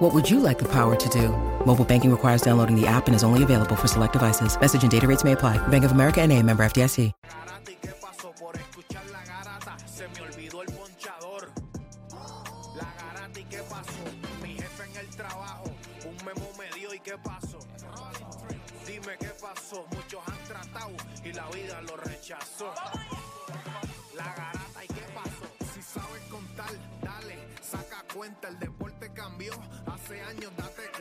What would you like the power to do? Mobile banking requires downloading the app and is only available for select devices. Message and data rates may apply. Bank of America and a member FDIC. Garata, ¿y qué pasó por escuchar la garata? Se me olvidó el ponchador. La garata, ¿y qué pasó? Mi jefe en el trabajo, un memo me dio, ¿y qué pasó? Dime qué pasó. Muchos han tratado y la vida lo rechazó.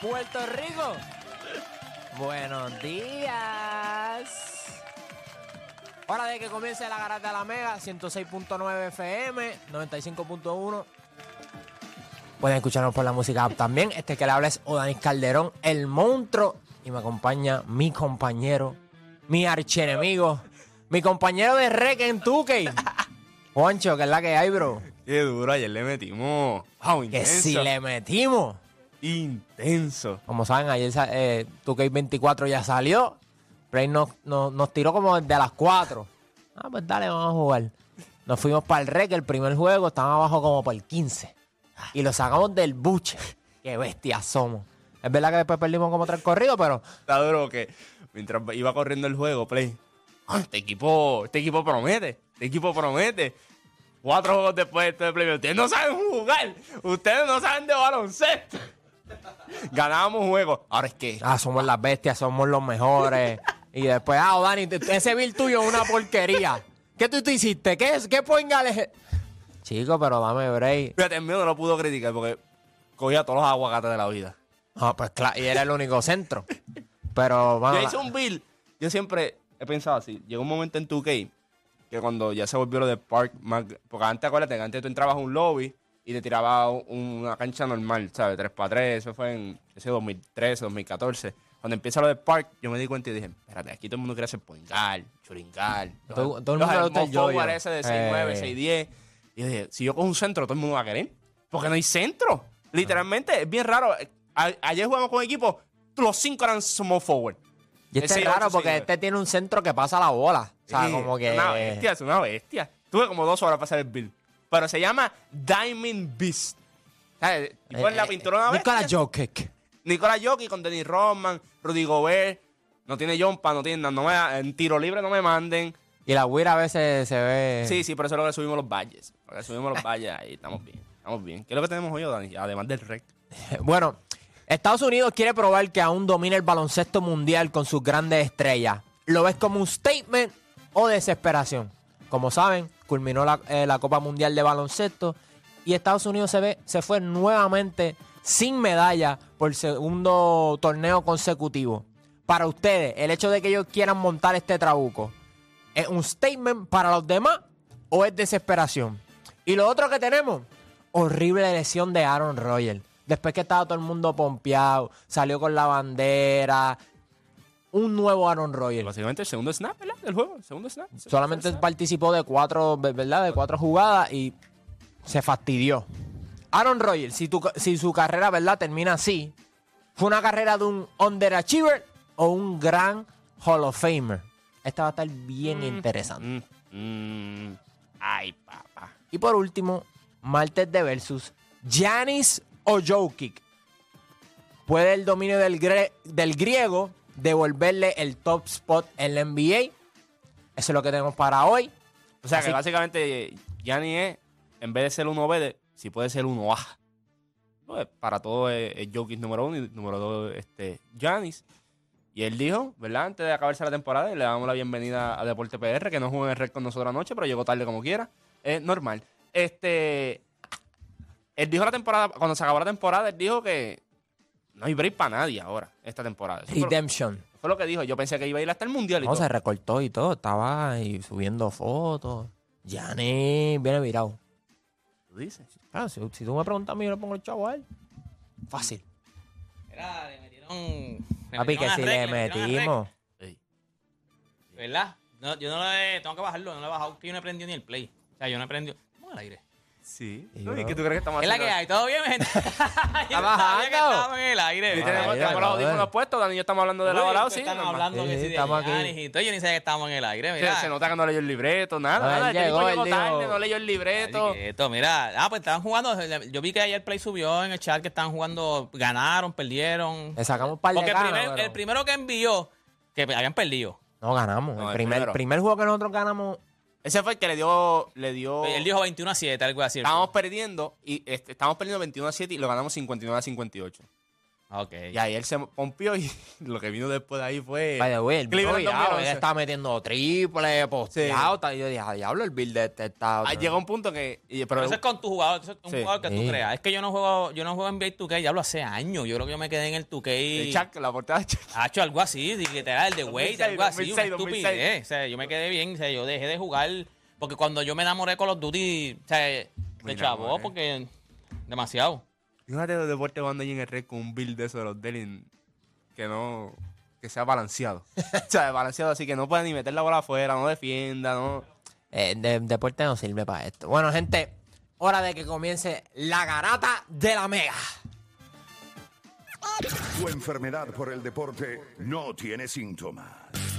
Puerto Rico. Buenos días. Hora de que comience la garata de la Mega, 106.9 FM, 95.1. Pueden escucharnos por la música app también. Este que le habla es Odanis Calderón, el monstruo. Y me acompaña mi compañero, mi archienemigo, mi compañero de Rec en Tukey. Juancho, que es la que hay, bro. Qué duro, ayer le metimos. Wow, Que intenso. si le metimos. Intenso. Como saben, ayer eh, 2K24 ya salió. Play nos, nos, nos tiró como de las 4. Ah, pues dale, vamos a jugar. Nos fuimos para el rec, el primer juego, estábamos abajo como por el 15. Y lo sacamos del buche. Qué bestias somos. Es verdad que después perdimos como tres corridos, pero Está duro que mientras iba corriendo el juego, Play. "Ah, Este equipo, este equipo promete. Este equipo promete. Cuatro juegos después de este Play. Ustedes no saben jugar. Ustedes no saben de baloncesto. Ganábamos juegos. Ahora es que. ah, somos las bestias, somos los mejores. Y después, ah, Dani, ese bill tuyo es una porquería. ¿Qué tú, tú hiciste? ¿Qué, es- qué poingales? Chico, pero dame break. Fíjate, el mío no lo pudo criticar porque cogía todos los aguacates de la vida. Ah, pues claro, y era el único centro. Pero, bueno, Yo hice un build. Yo siempre he pensado así. Llegó un momento en 2K que cuando ya se volvió lo de Park, porque antes acuérdate que antes tú entrabas a un lobby y te tiraba un- una cancha normal, ¿sabes? 3 para 3, eso fue en ese 2013, 2014. Cuando empieza lo de Park, yo me di cuenta y dije, espérate, aquí todo el mundo quiere hacer poingal, churingal. Todo- todo el mundo gusta el yo-yo. ese de 6'9", Eh. 6'10". Y yo dije, si yo cojo un centro, todo el mundo va a querer. Porque no hay centro. Literalmente, es bien raro. A- ayer jugamos con equipos, los cinco eran small forward. Y este es raro porque este tiene un centro que pasa la bola. O sea, Sí, como que. Es una bestia, es una bestia. Tuve como dos horas para hacer el build. Pero se llama Diamond Beast. ¿Sabes? Tipo en la Eh, pintura de una Nicolas bestia. Jokic. Nicolás Jokic con Dennis Rodman, Rudy Gobert. No tiene jumpa, no tiene... No me, en tiro libre no me manden. Y la Wira a veces se ve. Sí, sí, por eso es lo que subimos los valles. Porque subimos los valles ahí, estamos bien. Estamos bien. ¿Qué es lo que tenemos hoy, Dani? Además del rec. Bueno, Estados Unidos quiere probar que aún domina el baloncesto mundial con sus grandes estrellas. ¿Lo ves como un statement o desesperación? Como saben, culminó la, eh, la Copa Mundial de Baloncesto y Estados Unidos se, ve, se fue nuevamente sin medalla por segundo torneo consecutivo. Para ustedes, el hecho de que ellos quieran montar este trabuco, ¿es un statement para los demás o es desesperación? Y lo otro que tenemos, horrible lesión de Aaron Rodgers. Después que estaba todo el mundo pompeado, salió con la bandera. Un nuevo Aaron Rodgers. Básicamente el segundo snap, ¿verdad? Del juego, el segundo snap. Solamente participó de cuatro, ¿verdad? De cuatro jugadas y se fastidió. Aaron Rodgers, si, tu- si su carrera, ¿verdad? Termina así, ¿fue una carrera de un underachiever o un gran Hall of Famer? Esta va a estar bien interesante. Mm, mm, ay, papá. Y por último, martes de versus Giannis o Jokic. ¿Puede el dominio del, gre- del griego devolverle el top spot en la NBA? Eso es lo que tenemos para hoy. O sea Así- que básicamente Gianni es, en vez de ser 1B, si puede ser 1A. Pues, para todo es, es Jokic número uno y número dos este, Giannis. Y él dijo, ¿verdad? Antes de acabarse la temporada, y le damos la bienvenida a Deporte PR, que no jugó en el red con nosotros anoche, pero llegó tarde como quiera. Es normal. Este. Él dijo la temporada, cuando se acabó la temporada, él dijo que no hay break para nadie ahora, esta temporada. Eso fue, lo, Redemption. fue lo que dijo. Yo pensé que iba a ir hasta el mundial y No, todo. se recortó y todo. Estaba ahí subiendo fotos. Giannis viene virado. ¿Tú dices? Claro, si, si tú me preguntas a mí, yo le pongo el chavo a él. Fácil. Era, le metieron. le Papi, que si rec, le metimos. Sí. ¿Verdad? No, yo no le. Tengo que bajarlo, no le he bajado, que yo no he prendido ni el play. O sea, yo no he prendido. Vamos al aire. Sí. Y ¿Y yo- qué tú crees que estamos Es la haciendo? que hay, ¿todo bien, gente? Yo no sabía que bajando. estábamos en el aire. Sí, ¿verdad? tenemos, Ay, tenemos ay, los ay. audífonos puestos, Dani y yo estamos hablando de Uy, lado a lado, ustedes sí. Normal. hablando que Sí, de estamos aquí. Giannis y todo. Yo ni sé que estamos en el aire, Sí, mira. Se nota que no leyó el libreto, nada, él llegó, tipo él llegó dijo- tarde, no leyó el libreto. Así que esto, mira, ah, pues estaban jugando. Yo vi que ayer Play subió en el chat que estaban jugando, ganaron, perdieron. Le sacamos un par de Porque el, ganas, primer- pero el primero que envió, que habían perdido. No ganamos. No, el el primer, primero. primer juego que nosotros ganamos. Ese fue el que le dio, le dio... Él dijo 21 a 7, algo así. Estábamos perdiendo, y este, estábamos perdiendo 21 a 7 y lo ganamos 59 a 58. Ok. Y ahí él se pompió y lo que vino después de ahí fue... By the way, el Cleveland Bill, diablo, 2011. él está metiendo triple, posteado. y Yo dije, ah, diablo, el Bill de este está. Ah, llegó un punto que... y- Pero pero eso es con tu jugador, eso es un Sí. jugador que tú creas. Es que yo no juego, yo no juego en NBA 2K, ya hablo hace años. Yo creo que yo me quedé en el 2K. el Chuck, la portada de Chuck. Ha hecho algo así, literal, el de Wade, 2006, algo así, una 2006, estupidez. O sea, yo me quedé bien, o sea, yo dejé de jugar. Porque cuando yo me enamoré con los Duty, o sea, Me de chavo, porque demasiado. Fíjate de deporte jugando ahí en el red con un build de eso de los Delin que no... Que sea balanceado. o sea, balanceado así que no pueda ni meter la bola afuera, no defienda, no... Eh, de- deporte no sirve para esto. Bueno, gente, hora de que comience la garata de la mega. Tu enfermedad por el deporte no tiene síntomas,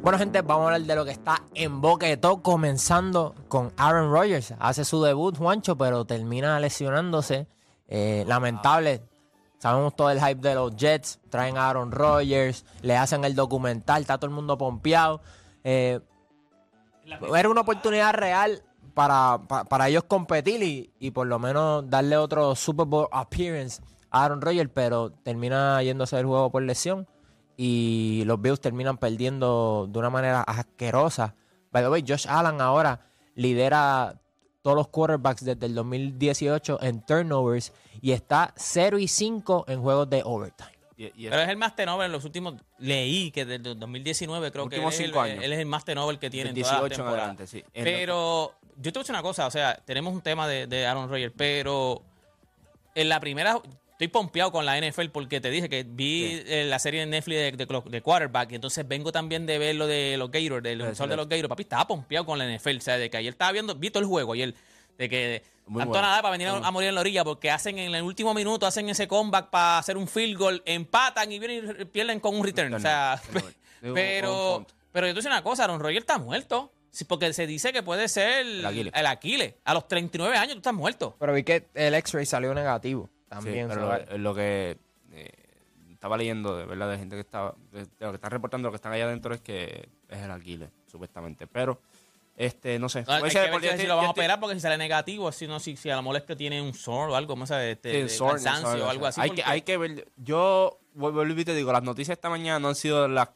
Bueno, gente, vamos a hablar de lo que está en boca de todo, comenzando con Aaron Rodgers. Hace su debut, Juancho, pero termina lesionándose. Eh, lamentable. Sabemos todo el hype de los Jets. Traen a Aaron Rodgers, le hacen el documental, está todo el mundo pompeado. Eh, era una oportunidad real para, pa- para ellos competir y, y por lo menos darle otro Super Bowl appearance a Aaron Rodgers, pero termina yéndose del juego por lesión y los Bills terminan perdiendo de una manera asquerosa. By the way, Josh Allen ahora lidera todos los quarterbacks desde el 2018 en turnovers y está 0 y 5 en juegos de overtime. Y, y Pero es el más tenover en los últimos. Leí que desde el 2019 creo que él años. él es el más tenover que tiene Del en todas las 18 en temporadas. adelante, sí. Pero yo te voy a decir una cosa, o sea, tenemos un tema de, de Aaron Rodgers, pero en la primera estoy pompeado con la NFL porque te dije que vi Sí. eh, la serie de Netflix de, de, de quarterback y entonces vengo también de ver lo de los Gators, del sí, de los Gators. Papi, estaba pompeado con la NFL, o sea, de que ayer estaba viendo, vi todo el juego ayer, de que Muy tanto bueno. nada para venir a, morir en la orilla porque hacen en el último minuto, hacen ese comeback para hacer un field goal, empatan y vienen y pierden con un return. O sea, Return. Digo, pero, pero yo te decir una cosa, Aaron Rodgers está muerto. Sí, Porque se dice que puede ser el Aquiles. Aquiles. A los 39 años tú estás muerto. Pero vi que el X-ray salió negativo Sí, también. pero so- lo, lo que eh, estaba leyendo de verdad de gente que estaba, de, de lo que están reportando, lo que están allá adentro es que es el Aquiles, supuestamente. Pero, este, no sé. No, hay que ver si estoy- lo van a operar porque si sale negativo, si no, si, si a la molestia tiene un sore o algo, ¿cómo se dice? Este, Sí, cansancio o algo así. Hay que, hay que ver. Yo vuelvo y te digo, las noticias esta mañana no han sido las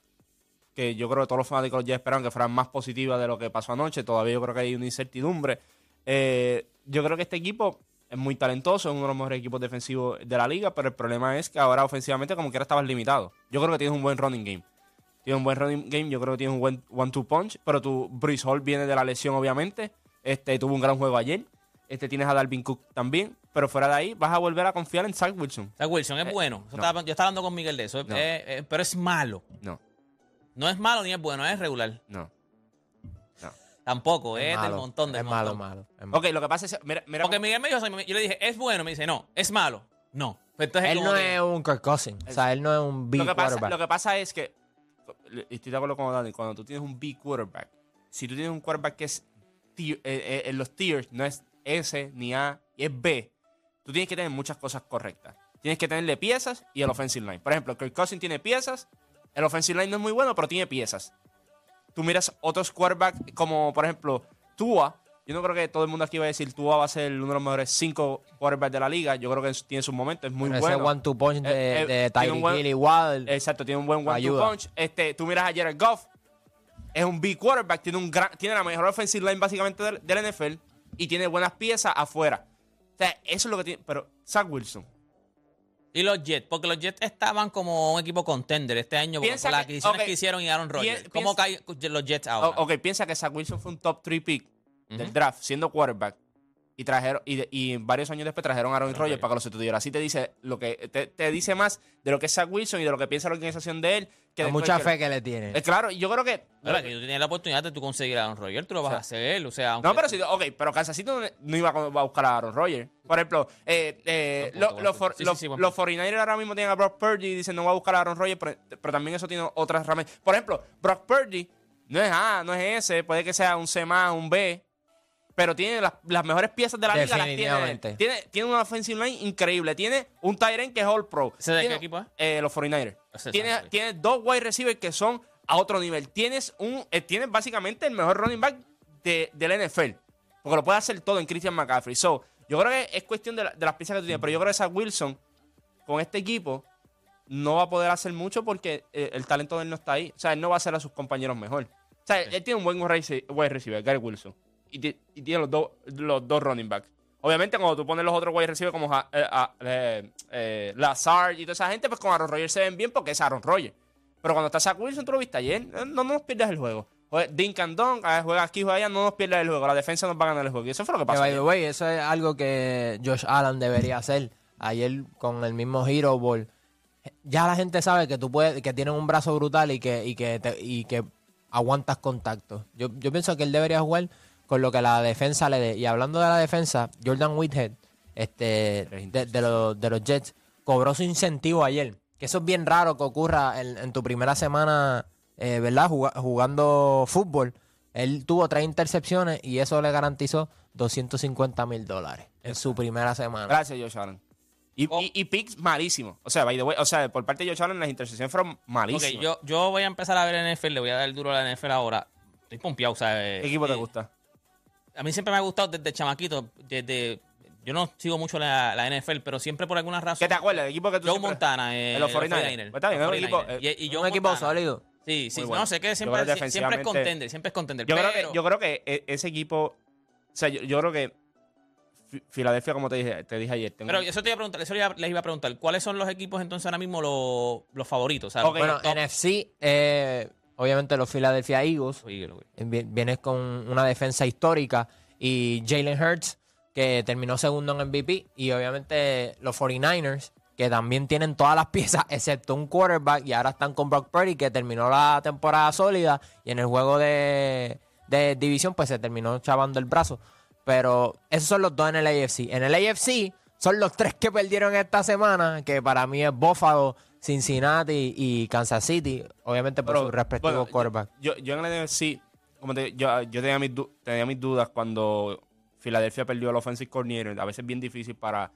que yo creo que todos los fanáticos ya esperaban que fueran más positivas de lo que pasó anoche. Todavía yo creo que hay una incertidumbre. Eh, yo creo que este equipo es muy talentoso, es uno de los mejores equipos defensivos de la liga, pero el problema es que ahora ofensivamente como quiera estabas limitado. Yo creo que tienes un buen running game. Tienes un buen running game, yo creo que tienes un buen one-two punch, pero tu Breeze Hall viene de la lesión, obviamente. Este, tuvo un gran juego ayer. Este, tienes a Dalvin Cook también, pero fuera de ahí vas a volver a confiar en Zach Wilson. Sea, Wilson es Eh, bueno. No. estaba- yo estaba hablando con Miguel de eso. No. eh, eh, pero es malo. No, No es malo ni es bueno, es regular. no. Tampoco, es, del malo, montón del es malo, montón. malo. es malo. Ok, lo que pasa es, mira, mira Porque cómo- Miguel me dijo, eso, yo le dije, es bueno. Me dice, no, es malo. No. Entonces, Él como no que- es un Kirk Cousins. O sea, él no es un big lo que, pasa, quarterback. lo que pasa es que, y estoy de acuerdo con Dani, cuando tú tienes un big quarterback, si tú tienes un quarterback que es tier- eh, eh, en los tiers, no es S ni A, es B, tú tienes que tener muchas cosas correctas. Tienes que tenerle piezas y el offensive line. Por ejemplo, Kirk Cousins tiene piezas, el offensive line no es muy bueno, pero tiene piezas. Tú miras otros quarterbacks como, por ejemplo, Tua. Yo no creo que todo el mundo aquí va a decir Tua va a ser uno de los mejores cinco quarterbacks de la liga. Yo creo que tiene sus momentos, es muy Pero bueno. Ese one-two punch de, Eh, eh, de Tyreek Hill igual. Exacto, tiene un buen one Ayuda. two punch. Este, tú miras a Jared Goff, es un big quarterback, tiene un gran, tiene la mejor offensive line básicamente del, del NFL y tiene buenas piezas afuera. O sea, eso es lo que tiene. Pero Zach Wilson. Y los Jets, porque los Jets estaban como un equipo contender este año por las adquisiciones que hicieron y Aaron Rodgers. ¿Cómo caen los Jets ahora? ok, piensa que Zach Wilson fue un top 3 pick del draft siendo quarterback. Y trajeron, y, de- y varios años después trajeron a Aaron Rodgers. para que lo sustituyera. Así te dice lo que te, te dice más de lo que es Zach Wilson y de lo que piensa la organización de él. Que después mucha que- fe que le tiene. Eh, claro, y yo creo que. Ahora que tú tienes la oportunidad de tú conseguir a Aaron Rodgers, tú lo vas a hacer. O sea, aunque- No, pero sí, ok, pero Kansas City no, no iba a va a buscar a Aaron Rodgers. Por ejemplo, eh, eh, Buen lo- punto, los, for-. Sí, los- sí, sí, buen los punto. 49ers ahora mismo tienen a Brock Purdy y dicen no voy a buscar a Aaron Rodgers, pero, pero también eso tiene otras ramas. Por ejemplo, Brock Purdy no es A, no es S, puede que sea un C más, un B, pero tiene las, las mejores piezas de la liga. Las tiene, tiene, tiene una offensive line increíble. Tiene un Tyrant que es All Pro. ¿Ese de Tiene- qué equipo es? eh, los 49ers. Ese es Tiene, dos wide receivers que son a otro nivel. Tienes un eh, tienes básicamente el mejor running back de, del NFL. Porque lo puede hacer todo en Christian McCaffrey. So, yo creo que es cuestión de, la- de las piezas que tú tienes. Pero yo creo que Zach Wilson, con este equipo, no va a poder hacer mucho porque eh, el talento de él no está ahí. O sea, él no va a hacer a sus compañeros mejor. O sea, él tiene un buen wide receiver, Gary Wilson. Y, y tiene los, dos los dos running backs. Obviamente, cuando tú pones los otros wide receivers como eh, a- eh, eh, Lazard y toda esa gente, pues con Aaron Rodgers se ven bien porque es Aaron Rodgers. Pero cuando está Zach Wilson, tú lo viste ayer, no, no nos pierdas el juego. Jue- Dinkan Don, ah, juega aquí, juega allá, no nos pierdas el juego. La defensa nos va a ganar el juego. Y eso fue lo que pasó. by the way, eso es algo que Josh Allen debería hacer. Ayer con el mismo Hero Ball. Ya la gente sabe que tú puedes, que tienes un brazo brutal y que, y que, te- y que aguantas contacto. Yo, yo pienso que él debería jugar con lo que la defensa le dé. Y hablando de la defensa, Jordan Whitehead, este, de, de los, de los Jets, cobró su incentivo ayer. Que eso es bien raro que ocurra en, en tu primera semana, eh, ¿verdad? Juga- jugando fútbol. Él tuvo tres intercepciones y eso le garantizó 250 mil dólares en su primera semana. Gracias, Josh Allen. Y, Oh. y, y picks malísimos. O sea, by the way, o sea, por parte de Josh Allen, las intercepciones fueron malísimas. yo, yo voy a empezar a ver NFL, le voy a dar duro a la NFL ahora. Estoy pompeado, o sea, ¿Qué eh, equipo te eh, gusta? A mí siempre me ha gustado desde chamaquito, desde... Yo no sigo mucho la, la NFL, pero siempre por alguna razón... ¿Qué te acuerdas? ¿El equipo que tú Joe siempre- Montana, eh, los 49ers. Pues está bien, es un equipo, 49ers. eh, y, un equipo Montana. sólido. Sí, sí, no sé que siempre, que siempre es contender, siempre es contender. Yo, pero, creo que, yo creo que e- ese equipo. O sea, yo, yo creo que. Fi- Filadelfia, como te dije, te dije ayer. tengo- pero eso te iba a preguntar, eso les iba a preguntar, ¿cuáles son los equipos entonces ahora mismo los, los favoritos? O sea, Ok, Bueno, top- NFC, eh, obviamente los Philadelphia Eagles. Vienes con una defensa histórica y Jalen Hurts, que terminó segundo en MVP, y obviamente los 49ers, que también tienen todas las piezas, excepto un quarterback, y ahora están con Brock Purdy, que terminó la temporada sólida, y en el juego de, de división, pues se terminó chavando el brazo. Pero esos son los dos en el AFC. En el AFC son los tres que perdieron esta semana, que para mí es Buffalo, Cincinnati y Kansas City, obviamente por pero, sus respectivos bueno, quarterbacks. Yo, yo en el NFC, como te, yo, yo tenía, mis du- tenía mis dudas cuando Filadelfia perdió el offensive coordinator. A veces es bien difícil para,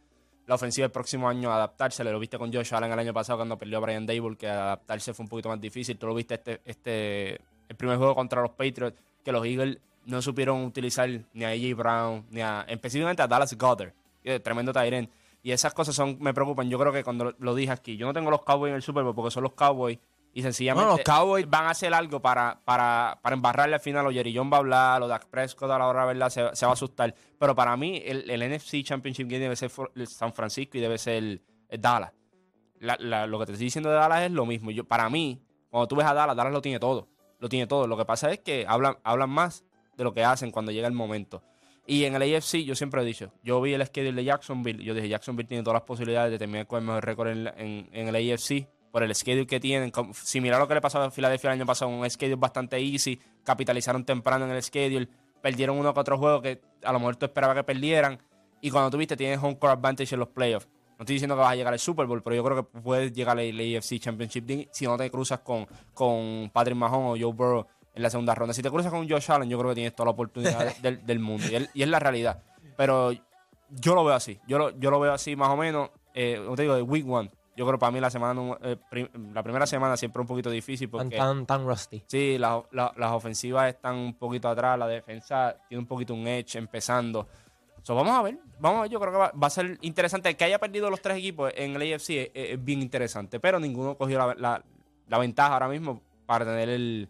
la ofensiva el próximo año adaptarse. Lo viste con Josh Allen el año pasado cuando perdió a Brian Dable, que adaptarse fue un poquito más difícil. Tú lo viste este, este el primer juego contra los Patriots, que los Eagles no supieron utilizar ni a AJ Brown, ni a, específicamente a Dallas Goddard, que es tremendo Tyrant. Y esas cosas son, me preocupan. Yo creo que cuando lo, dije aquí, yo no tengo los Cowboys en el Super Bowl porque son los Cowboys y sencillamente No, los Cowboys- van a hacer algo para, para, para embarrarle al final. O Jerry John va a hablar, o Dak Prescott a la hora verdad se, se va a asustar. Pero para mí, el, el NFC Championship Game debe ser San Francisco y debe ser el, el Dallas. La- la- lo que te estoy diciendo de Dallas es lo mismo. Yo, para mí, cuando tú ves a Dallas, Dallas lo tiene todo. Lo tiene todo. Lo que pasa es que hablan, hablan más de lo que hacen cuando llega el momento. Y en el AFC, yo siempre he dicho, yo vi el schedule de Jacksonville, yo dije, Jacksonville tiene todas las posibilidades de terminar con el mejor récord en, en- en el AFC por el schedule que tienen. Similar a lo que le pasó a Filadelfia el año pasado, un schedule bastante easy, capitalizaron temprano en el schedule, perdieron uno que otro juego que a lo mejor tú esperabas que perdieran. Y cuando tuviste, tienes home court advantage en los playoffs. No estoy diciendo que vas a llegar al Super Bowl, pero yo creo que puedes llegar al AFC Championship si no te cruzas con, con Patrick Mahomes o Joe Burrow en la segunda ronda. Si te cruzas con Josh Allen, yo creo que tienes toda la oportunidad del, del mundo. Y, es- y es la realidad. Pero yo lo veo así. Yo lo, yo lo veo así más o menos. Eh, como te digo, de week one. Yo creo que para mí la semana eh, prim- la primera semana siempre es un poquito difícil porque tan, tan rusty. sí, la- la- las ofensivas están un poquito atrás, la defensa tiene un poquito un edge empezando. So, vamos a ver, vamos a ver, yo creo que va, va a ser interesante. El que haya perdido los tres equipos en el AFC es, es bien interesante, pero ninguno cogió la- la ventaja ahora mismo para tener el,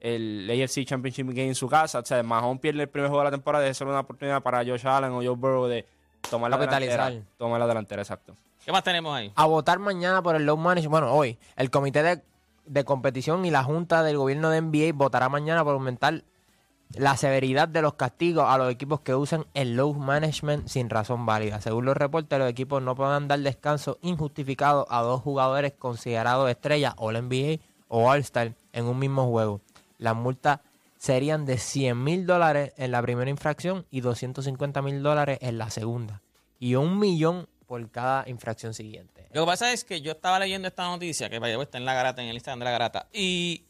el AFC Championship Game en su casa. O sea, Mahomes pierde el primer juego de la temporada, debe ser una oportunidad para Josh Allen o Joe Burrow de tomar la delantera. Tomar la delantera, exacto. ¿Qué más tenemos ahí? a votar mañana por el low management. Bueno, hoy, el comité de, de competición y la junta del gobierno de NBA votará mañana por aumentar la severidad de los castigos a los equipos que usan el low management sin razón válida. Según los reportes, los equipos no podrán dar descanso injustificado a dos jugadores considerados estrellas All NBA o All Star en un mismo juego. Las multas serían de 100 mil dólares en la primera infracción y 250 mil dólares en la segunda. Y un millón por cada infracción siguiente. Lo que pasa es que yo estaba leyendo esta noticia que vaya, está en la garata, en el Instagram de la garata, y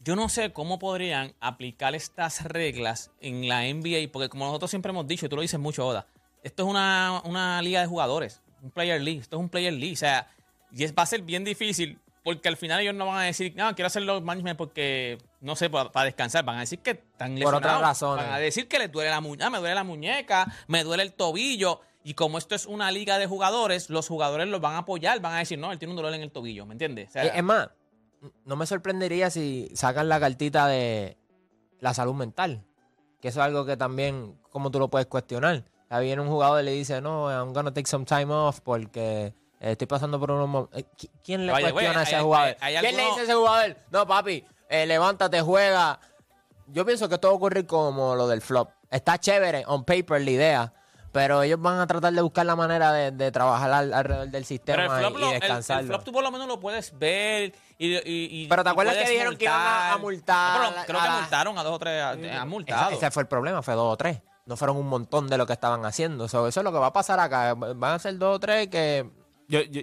yo no sé cómo podrían aplicar estas reglas en la NBA, porque como nosotros siempre hemos dicho, y tú lo dices mucho, Oda, esto es una, una liga de jugadores, un player league, esto es un player league, o sea, y es, va a ser bien difícil, porque al final ellos no van a decir, no, quiero hacer los management porque, no sé, para, descansar, van a decir que están Por otras lesionados, razones. van a decir que les duele la muñeca, me duele la muñeca, me duele el tobillo. Y como esto es una liga de jugadores, los jugadores los van a apoyar, van a decir, no, él tiene un dolor en el tobillo, ¿me entiendes? O sea, Es más, no me sorprendería si sacan la cartita de la salud mental. Que eso es algo que también, como tú lo puedes cuestionar. Ya viene un jugador y le dice, no, I'm gonna take some time off porque estoy pasando por unos... mo-". Eh, ¿qui- ¿Quién le Oye, cuestiona a ese hay- jugador? hay- hay ¿Quién le dice a ese jugador? No, papi, eh, levántate, juega. Yo pienso que esto va a ocurrir como lo del flop. Está chévere, on paper, la idea. Pero ellos van a tratar de buscar la manera de, de trabajar al- alrededor del sistema pero el flop, y, lo- y el- descansarlo. el flop tú por lo menos lo puedes ver y, y- Pero ¿te acuerdas que dijeron que iban a- multar No, pero creo a que multaron a dos o tres, a- han multado. ese fue el problema, fue dos o tres. No fueron un montón de lo que estaban haciendo. So, eso es lo que va a pasar acá. Van a ser dos o tres que. Yo, yo,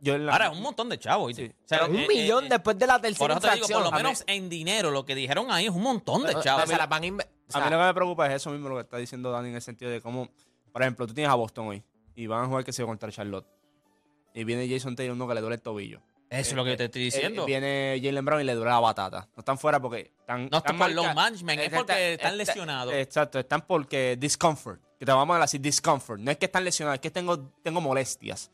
yo en la- Ahora, es un montón de chavos. ¿oíste? O sea, Pero un eh, millón eh, después de la Por tercera eso te digo, por lo menos en dinero, lo que dijeron ahí es un montón de chavos. pero se las van a inve- o A mí sea, lo que me preocupa es eso mismo, lo que está diciendo Dani, en el sentido de cómo, por ejemplo, tú tienes a Boston hoy y van a jugar que se contra Charlotte. Y viene Jason Taylor, uno que le duele el tobillo. Eso es lo que yo te estoy diciendo. Eh, viene Jalen Brown y le duele la batata. No están fuera porque están. No están es por low marca- management, es porque están está- lesionados. Exacto, están porque discomfort. Que te vamos a decir discomfort. No es que están lesionados, es que tengo, tengo molestias.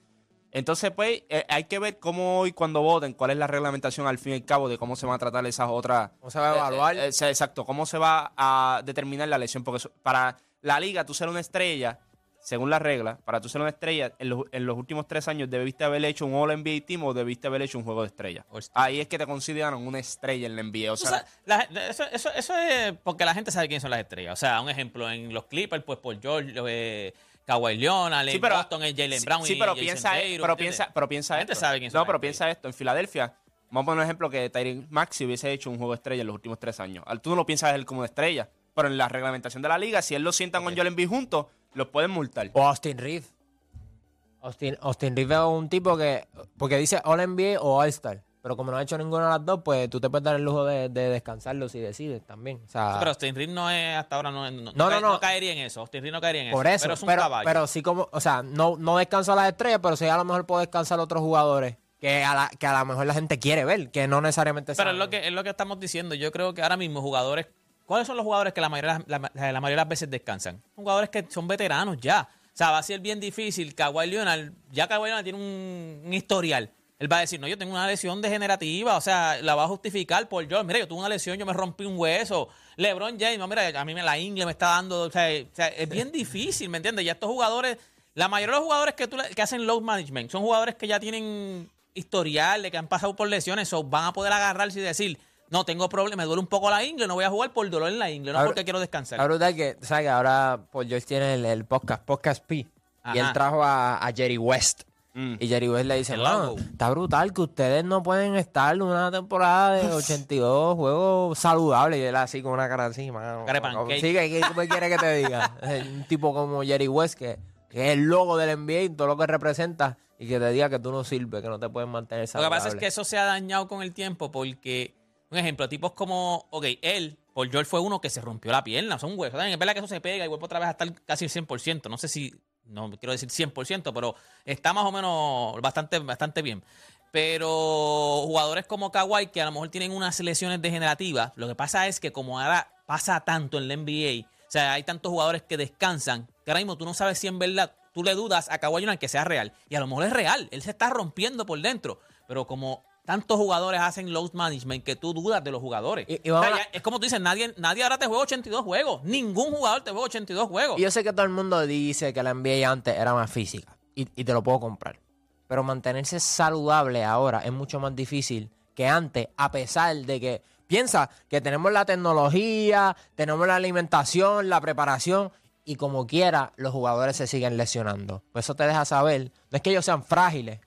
Entonces, pues, eh, hay que ver cómo hoy cuando voten, cuál es la reglamentación al fin y al cabo de cómo se van a tratar esas otras. ¿Cómo se va a evaluar? Eh, eh, exacto, cómo se va a determinar la lesión. Porque para la liga, tú ser una estrella, según las reglas, para tú ser una estrella, en los, en los últimos tres años debiste haber hecho un All NBA Team o debiste haber hecho un juego de estrella. Ahí es que te consideran una estrella en la NBA. O sea, la- eso, eso- eso es porque la gente sabe quiénes son las estrellas. O sea, un ejemplo, en los Clippers, pues por George, Kawhi Leonard, en Boston, es Jalen sí, Brown sí, y pero Jason piensa, Tatum, pero piensa, pero piensa esto. sabe quiénes son No, pero piensa esto. En Filadelfia, vamos a poner un ejemplo que Tyreek Maxi hubiese hecho un juego de estrella en los últimos tres años. Al- Tú no lo piensas él como de estrella, pero en la reglamentación de la liga, si él lo sientan con Joel Embiid juntos, los pueden multar. O Austin Reeves. Austin, Austin Reeves es un tipo que. Porque dice All NBA o All Star. Pero como no ha hecho ninguna de las dos, pues tú te puedes dar el lujo de, de descansarlo si decides también. O sea, Sí, pero Austin Reed no es, hasta ahora no, no, No, no, cae- no. caería en eso. Austin Reed no caería en por eso. eso. Pero es un pero, caballo. pero sí como, o sea, no, no descanso a las estrellas, pero sí a lo mejor puedo descansar a otros jugadores que a, la, que a lo mejor la gente quiere ver, que no necesariamente Pero es lo, que, es lo que estamos diciendo. Yo creo que ahora mismo jugadores... ¿Cuáles son los jugadores que la mayoría, la, la- la mayoría de las veces descansan? Jugadores que son veteranos ya. O sea, va a ser bien difícil. Kawhi Leonard, ya Kawhi Leonard tiene un, un historial. Él va a decir, no, yo tengo una lesión degenerativa, o sea, la va a justificar por yo. Mira, yo tuve una lesión, yo me rompí un hueso. LeBron James, no, mira, a mí me la ingle me está dando. O sea, es bien difícil, ¿me entiendes? Ya estos jugadores, la mayoría de los jugadores que, tú, que hacen load management son jugadores que ya tienen historial, de que han pasado por lesiones, o van a poder agarrarse y decir, no, tengo problema, me duele un poco la ingle, no voy a jugar por dolor en la ingle, no Ahora- porque quiero descansar. La verdad es que, ¿sabes? Ahora Paul George tiene el, el podcast, Podcast P. Y él trajo a, a Jerry West. Mm. Y Jerry West le dice, El "Mano, logo". está brutal que ustedes no pueden estar una temporada de 82 juegos saludables. Y él así con una cara así, mano. Cara de pancake. Sí, ¿qué, quiere que te diga? Un tipo como Jerry West, que, que es el logo del NBA y todo lo que representa, y que te diga que tú no sirves, que no te puedes mantener Lo que saludable. pasa es que eso se ha dañado con el tiempo porque, un ejemplo, tipos como, ok, él, Paul George fue uno que se rompió la pierna, son huesos. Es verdad que eso se pega y vuelve otra vez a estar casi el 100%. No sé si, no quiero decir 100%, pero está más o menos bastante, bastante bien. Pero jugadores como Kawhi, que a lo mejor tienen unas lesiones degenerativas, lo que pasa es que como ahora pasa tanto en la NBA, o sea, hay tantos jugadores que descansan, que ahora mismo tú no sabes si en verdad tú le dudas a Kawhi Leonard que sea real. Y a lo mejor es real, él se está rompiendo por dentro. Pero como tantos jugadores hacen load management que tú dudas de los jugadores. Y- y O sea, vamos a- ya- es como tú dices, nadie, nadie ahora te juega 82 juegos. Ningún jugador te juega 82 juegos. Y yo sé que todo el mundo dice que la NBA antes era más física y, y te lo puedo comprar. Pero mantenerse saludable ahora es mucho más difícil que antes, a pesar de que piensa que tenemos la tecnología, tenemos la alimentación, la preparación y como quiera los jugadores se siguen lesionando. Pues eso te deja saber, no es que ellos sean frágiles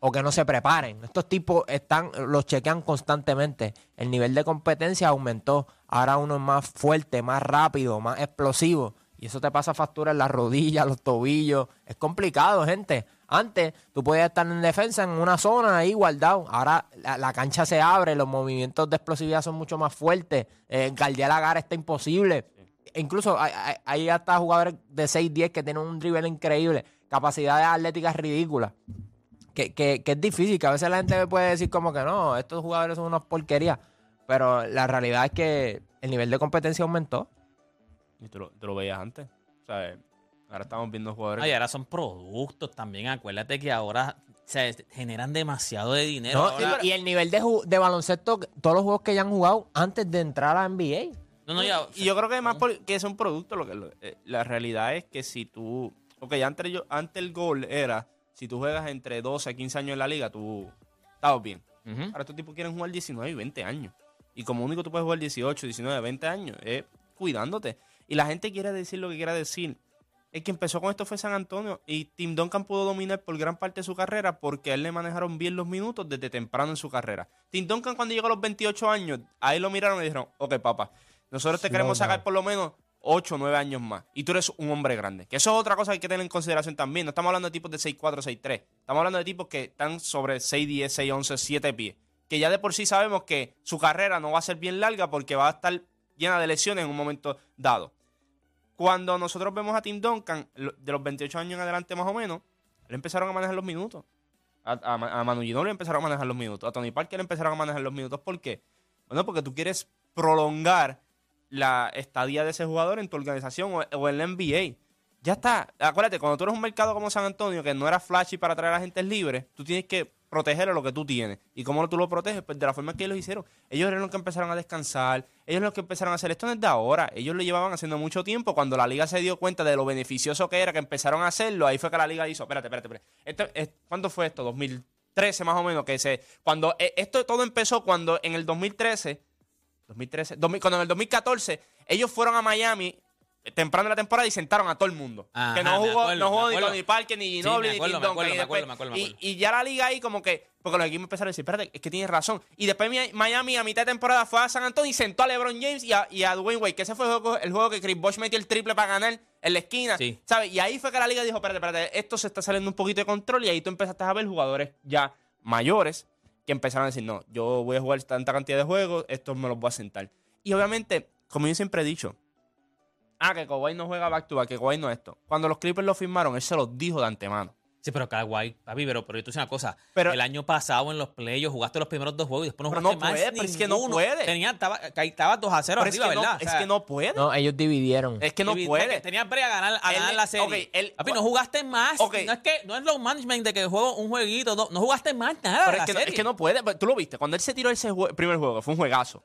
o que no se preparen. Estos tipos están, los chequean constantemente. El nivel de competencia aumentó. Ahora uno es más fuerte, más rápido, más explosivo. Y eso te pasa factura en las rodillas, los tobillos. Es complicado, gente. Antes tú podías estar en defensa en una zona ahí guardado. Ahora la, la cancha se abre, los movimientos de explosividad son mucho más fuertes. Eh, guardiar la gara está imposible. E incluso hay, hasta jugadores de 6-10 que tienen un dribble increíble. Capacidades atléticas ridículas que, que, que es difícil, que a veces la gente puede decir como que no, estos jugadores son unas porquerías, pero la realidad es que el nivel de competencia aumentó. Y tú lo, tú lo veías antes. O sea, eh, ahora estamos viendo jugadores. Ay, ahora son productos también. Acuérdate que ahora se generan demasiado de dinero. ¿no? Ahora- y, y el nivel de, baloncesto, todos los juegos que ya han jugado antes de entrar a la NBA. no, no, ya, Y yo creo que más por- que es un producto, lo que lo- eh, la realidad es que si tú, ok, antes, yo, antes el gol era, si tú juegas entre 12 a 15 años en la liga, tú estabas bien. Ahora estos tipos quieren jugar 19 y 20 años. Y como único tú puedes jugar 18, 19, 20 años, es cuidándote. Y la gente quiere decir lo que quiera decir. El que empezó con esto fue San Antonio y Tim Duncan pudo dominar por gran parte de su carrera porque a él le manejaron bien los minutos desde temprano en su carrera. Tim Duncan cuando llegó a los 28 años, ahí lo miraron y dijeron, ok papá, nosotros te queremos sacar por lo menos 8 o 9 años más. Y tú eres un hombre grande. Que eso es otra cosa que hay que tener en consideración también. No estamos hablando de tipos de 6'4, 6'3. Estamos hablando de tipos que están sobre 6'10, 6'11, 7 pies. Que ya de por sí sabemos que su carrera no va a ser bien larga porque va a estar llena de lesiones en un momento dado. Cuando nosotros vemos a Tim Duncan, de los 28 años en adelante más o menos, le empezaron a manejar los minutos. A, a, a Manu Ginobili le empezaron a manejar los minutos. A Tony Parker le empezaron a manejar los minutos. ¿Por qué? Bueno, porque tú quieres prolongar la estadía de ese jugador en tu organización o, en la NBA. Ya está. Acuérdate, cuando tú eres un mercado como San Antonio, que no era flashy para traer a gente libre, tú tienes que proteger lo que tú tienes. ¿Y cómo tú lo proteges? Pues de la forma que ellos lo hicieron. Ellos eran los que empezaron a descansar, ellos eran los que empezaron a hacer esto no es de ahora. Ellos lo llevaban haciendo mucho tiempo. Cuando la liga se dio cuenta de lo beneficioso que era, que empezaron a hacerlo, ahí fue que la liga hizo, espérate, espérate, espérate. Esto es- ¿Cuándo fue esto? 2013 más o menos, que se... Cuando eh, esto todo empezó cuando en el 2013 2013, 2000 cuando en el 2014 ellos fueron a Miami eh, temprano en la temporada y sentaron a todo el mundo. Ajá, que no jugó, acuerdo, no jugó ni. Tony Parker, ni Sí, Ginobili, ni Tim y, y- ya la liga ahí como que, porque los equipos empezaron a decir, espérate, es que tienes razón. Y después Mi- Miami a mitad de temporada fue a San Antonio y sentó a LeBron James y a, y a Dwayne Wade, que ese fue el juego, el juego que Chris Bosh metió el triple para ganar en la esquina. Sí. ¿sabes? Y ahí fue que la liga dijo, espérate, espérate, esto se está saliendo un poquito de control y ahí tú empezaste a ver jugadores ya mayores que empezaron a decir, no, yo voy a jugar tanta cantidad de juegos, estos me los voy a sentar. Y obviamente, como yo siempre he dicho, ah, que Kawhi no juega back to back, que Kawhi no esto. Cuando los Clippers lo firmaron, él se los dijo de antemano. Sí, pero Kawhi, papi, pero, pero yo te una cosa. Pero- el año pasado en los playoffs jugaste los primeros dos juegos y después no jugaste no más puede, pero es que no puede. Tenía, estaba, estaba 2 a 0 Pero es arriba, que, no, ¿verdad? O es sea, que no puede. No, ellos dividieron. es que no puede. Tenías brega a ganar, a Él- ganar la serie. ok, él- Papi, no jugaste más. No es que no es low management de que juego un jueguito, no, no jugaste más nada. Pero la es que, no, serie. es que no puede. Tú lo viste. Cuando él se tiró ese jue- primer juego, fue un juegazo.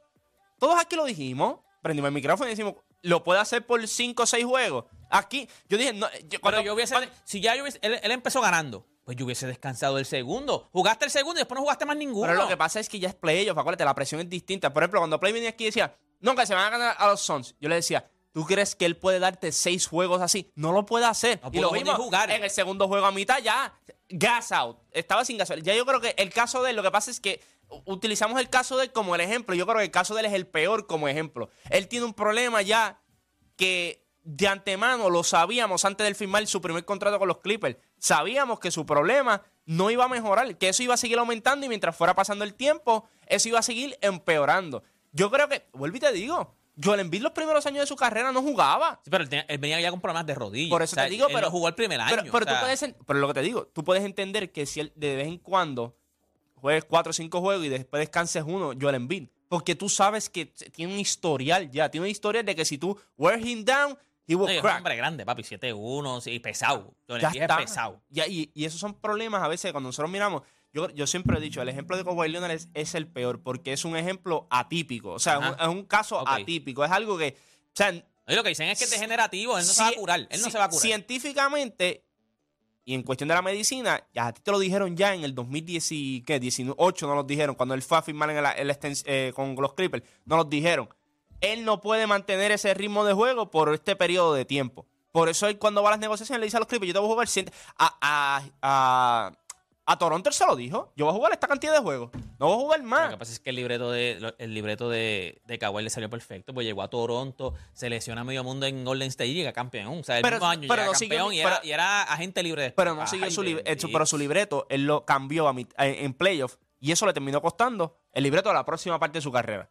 Todos aquí lo dijimos. Prendimos el micrófono y decimos, lo puede hacer por 5 o 6 juegos. Aquí, yo dije, no, yo- Pero cuando- yo hubiese, cuando- si ya yo hubiese- él, él empezó ganando, pues yo hubiese descansado el segundo. Jugaste el segundo y después no jugaste más ninguno. Pero lo que pasa es que ya es playoff, acuérdate, la presión es distinta. Por ejemplo, cuando Play venía aquí y decía, no, que se van a ganar a los Suns, yo le decía, ¿tú crees que él puede darte seis juegos así? No lo puede hacer. No y lo vimos jugar. en el segundo juego a mitad ya, gas out, estaba sin gas Ya yo creo que el caso de él, lo que pasa es que utilizamos el caso de él como el ejemplo. Yo creo que el caso de él es el peor como ejemplo. Él tiene un problema ya que de antemano lo sabíamos antes de firmar su primer contrato con los Clippers. Sabíamos que su problema no iba a mejorar, que eso iba a seguir aumentando y mientras fuera pasando el tiempo, eso iba a seguir empeorando. Yo creo que, vuelvo y te digo, Joel Embiid los primeros años de su carrera no jugaba. Sí, pero él, tenía- él venía ya con problemas de rodillas. Por eso O sea, te digo, él pero no jugó el primer año. Pero, pero o sea, tú puedes, pero lo que te digo, tú puedes entender que si él de vez en cuando juegues cuatro o cinco juegos y después descanses uno, Joel Embiid, porque tú sabes que tiene un historial ya, tiene un historial de que si tú wear him down, he no, es un hombre grande, papi, 7-1, sí, pesado. Ya está. es pesado. Ya, y, y esos son problemas a veces cuando nosotros miramos. Yo, yo siempre he dicho, el ejemplo de Kawhi Leonard es, es el peor porque es un ejemplo atípico. O sea, es un, Ajá. es un caso atípico. Es algo que. O sea, Y lo que dicen es que es degenerativo, él no se va a curar. Él no se va a curar. Científicamente y en cuestión de la medicina, ya a ti te lo dijeron ya en el 2018, no los dijeron. Cuando él fue a firmar en el, eh, con los Clippers, no los dijeron. Él no puede mantener ese ritmo de juego por este periodo de tiempo. Por eso él cuando va a las negociaciones le dice a los Clippers, yo te voy a jugar a, a, a, a Toronto él se lo dijo. Yo voy a jugar esta cantidad de juegos. No voy a jugar Lo más. que pasa es que el libreto de lo- el libreto de, de Kawhi le salió perfecto, pues llegó a Toronto, se lesiona a medio mundo en Golden State y llega campeón. O sea, el Pero- mismo año pero llega no campeón y, era, pero- y era agente libre después. Pero no siguió su, lib- eh, pero su libreto, él lo cambió a en, en playoff y eso le terminó costando el libreto de la próxima parte de su carrera.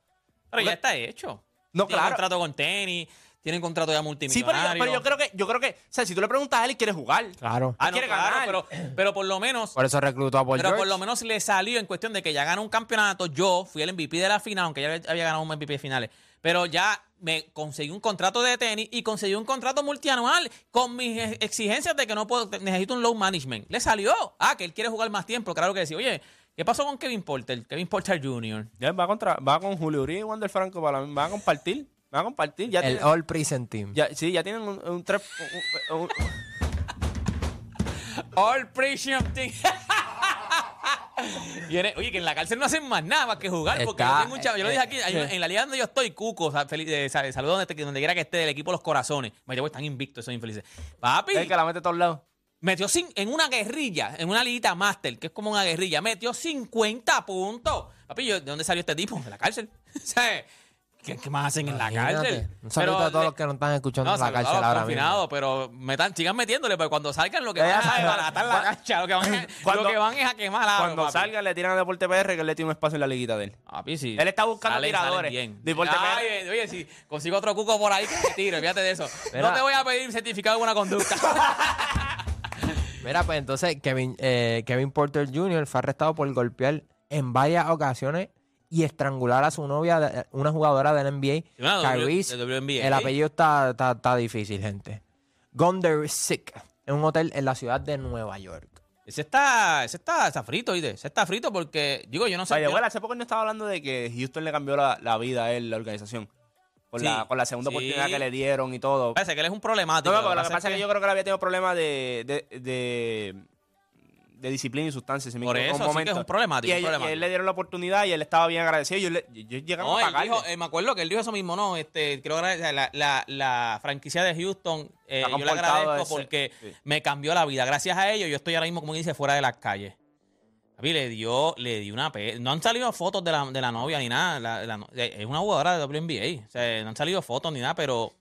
Pero ya está hecho. No, tiene claro. contrato con tenis, tiene un contrato ya Sí, pero multimillonario. yo, pero yo creo que, yo creo que, o sea, si tú le preguntas a él, quiere jugar. Claro. Ah, no, quiere claro, ganar. pero, pero por lo menos Por eso reclutó a Paul Pero por lo menos le salió en cuestión de que ya ganó un campeonato. Yo fui el MVP de la final, aunque ya había ganado un MVP de finales. Pero ya me conseguí un contrato de tenis y conseguí un contrato multianual con mis ex- exigencias de que no puedo, necesito un low management. Le salió. Ah, que él quiere jugar más tiempo. Claro que sí. Oye, ¿qué pasó con Kevin Porter? Kevin Porter Jr. Ya va, contra, va con Julio Uribe y Wander Franco para la- va a compartir. Va a compartir. Ya El tiene- All Prison Team. ya, sí, ya tienen un, un tres. un- un- un- All Precious Team. Viene- oye, que en la cárcel no hacen más nada más que jugar. Porque Está- yo, tengo un chavo- yo lo dije aquí, hay en la liga donde yo estoy, Cuco, o sea, feliz- eh, sa- saludos donde, quiera que esté, del equipo Los Corazones. Me llevo, están invictos esos infelices. Papi, el que la mete a todos lados. Metió en una guerrilla, en una liguita máster, que es como una guerrilla, metió 50 puntos. Papi, yo, ¿de dónde salió este tipo? De la cárcel. ¿Sabes? ¿Qué, qué más hacen en la cárcel? Un saludo Pero a todos los que no están escuchando no, en la a cárcel ahora confinados, pero metan, sigan metiéndole, porque cuando salgan lo que van Ya a desbaratar la cancha, lo que van, a- cuando- lo que van es a quemar agua, Cuando papi. salga, le tiran a Deporte PR que él le tiene un espacio en la liguita de él. Papi, sí. Él está buscando Salen- tiradores. salen. Deporte Ay, PR. oye, si consigo otro cuco por ahí que me tire, fíjate de eso. No te voy a pedir certificado de buena conducta. Mira, pues entonces Kevin, eh, Kevin Porter Jr. fue arrestado por golpear en varias ocasiones y estrangular a su novia, de- una jugadora del NBA, WNBA. El apellido está, está, está difícil, gente. Gonder Sick, en un hotel en la ciudad de Nueva York. ese está, ese está, está frito, ¿oíste? Ese está frito porque, digo, yo no sé. Oye, yo- bueno, hace poco no estaba hablando de que Houston le cambió la, la vida a él, la organización. Con, Sí, la, con la segunda sí. oportunidad que le dieron y todo. Parece que él es un problemático. No, no, pero lo que pasa es que yo creo que él había tenido problemas de, de, de, de disciplina y si me Por eso, un sí que es un problemático, Y, un él- y problemático. él le dieron la oportunidad y él estaba bien agradecido. Yo, le, yo, No, a él pagarle. dijo, eh, me acuerdo que él dijo eso mismo, no, este, quiero agradecer, la, la, la franquicia de Houston, eh, yo le agradezco ese- porque me cambió la vida. Gracias a ellos, yo estoy ahora mismo, como dice, fuera de las calles. Papi, le dio, le dio una pe... No han salido fotos de la, de la novia ni nada. la- la no- eh, es una jugadora de WNBA. O sea, no han salido fotos ni nada, pero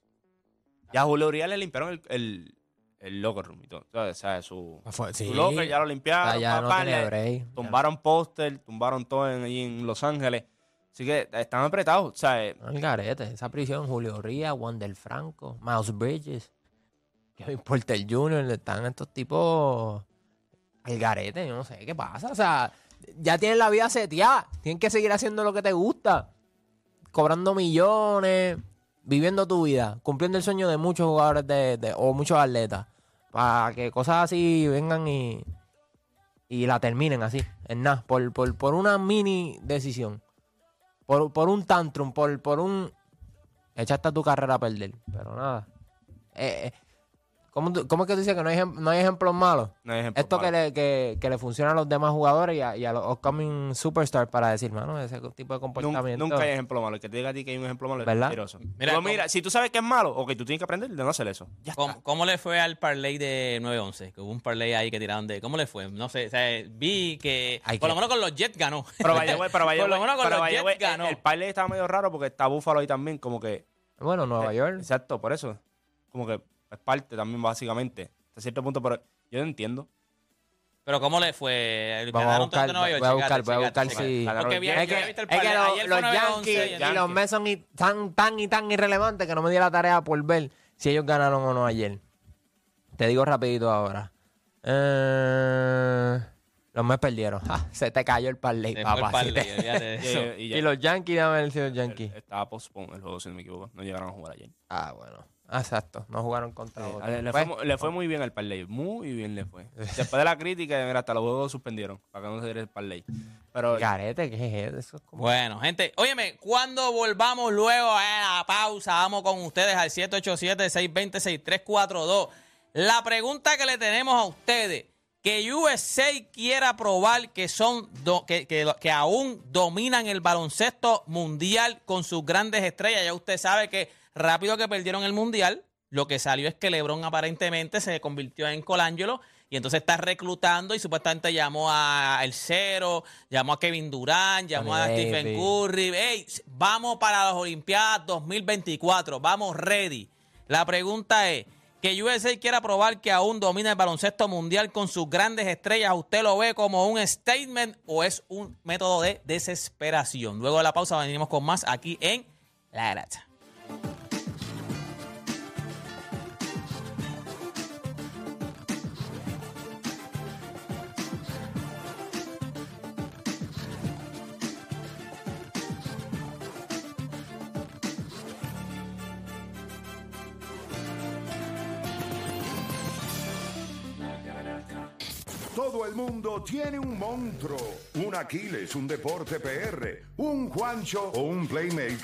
Ya a Julio Urias le limpiaron el, el, el locker room y. O sea, su, Fue- sí. su locker ya lo limpiaron. Sea, ya no papá, tiene le break. Tumbaron póster, tumbaron todo en, ahí en Los Ángeles. Así que están apretados. O sea, eh, El garete, esa prisión, Julio Ríos, Wander Franco, Miles Bridges, Kevin Porter Jr., están estos tipos al garete, yo no sé qué pasa. O sea, ya tienen la vida seteada, tienen que seguir haciendo lo que te gusta, cobrando millones, viviendo tu vida, cumpliendo el sueño de muchos jugadores de, de- o muchos atletas, para que cosas así vengan y, y la terminen así, en nada, por, por, por una mini decisión por, por un tantrum, por, por un... Echaste tu carrera a perder, pero nada. Eh, eh, ¿cómo, tú- cómo es que tú dices que no hay, no hay ejemplos malos? no hay ejemplo Esto que malo. le, que, que le funciona a los demás jugadores y a, y a los upcoming superstars para decir, mano, ese tipo de comportamiento. Nunca hay ejemplo malo. El que te diga a ti que hay un ejemplo malo es mentiroso. Mira, Mira, ¿cómo- mira, si tú sabes que es malo, ok, tú tienes que aprender de no hacer eso. Ya está. ¿Cómo, cómo le fue al parlay de 9-11? Que hubo un parlay ahí que tiraron de. ¿Cómo le fue? No sé. O sea, vi que. Hay por lo que- menos con los Jets ganó. Pero vaya, güey, pero vaya, Por lo güey, menos con pero los vaya, Jets güey, ganó. El, el parlay estaba medio raro porque está Búfalo ahí también, como que. Bueno, Nueva eh, York. Exacto, por eso. Como que es parte también, básicamente. Hasta cierto punto, pero yo no entiendo. Pero ¿cómo le fue? Vamos a buscar, Nueva York, voy a buscar, voy a buscar si... Porque. Es que, el es que los, Ayer los fue 9-11 Yankees y los. Mets son tan, tan y tan irrelevantes que no me di la tarea por ver si ellos ganaron o no ayer. Te digo rapidito ahora. Eh, los Mets perdieron. Ja, se te cayó el parlay, Se papá. parlay, te- de Y, los Yankees, dame ver si los Yankees. Estaba postpone el juego, si no me equivoco. No llegaron a jugar ayer. Ah, bueno. Exacto. No jugaron contra Sí, otros. le, le Pues, fue, le fue muy bien al parlay. Muy bien le fue. Después de la crítica, mira, hasta los juegos suspendieron. Para que no se diera el parlay. Pero Garete, ¿qué es eso? Eso es como... Bueno, gente, óyeme, cuando volvamos luego a la pausa, vamos con ustedes al 787-620-6342. La pregunta que le tenemos a ustedes, que USA quiera probar que son do- que, que- que aún dominan el baloncesto mundial con sus grandes estrellas. Ya usted sabe que rápido que perdieron el mundial, lo que salió es que LeBron aparentemente se convirtió en Colangelo y entonces está reclutando y supuestamente llamó a El Cero, llamó a Kevin Durant, llamó a Stephen. Curry. Ey, vamos para las Olimpiadas 2024, vamos ready. La pregunta es, que USA quiera probar que aún domina el baloncesto mundial con sus grandes estrellas, ¿usted lo ve como un statement o es un método de desesperación? Luego de la pausa venimos con más aquí en La Grata. El mundo tiene un monstruo, un Aquiles, un deporte PR, un Juancho o un Playmaker.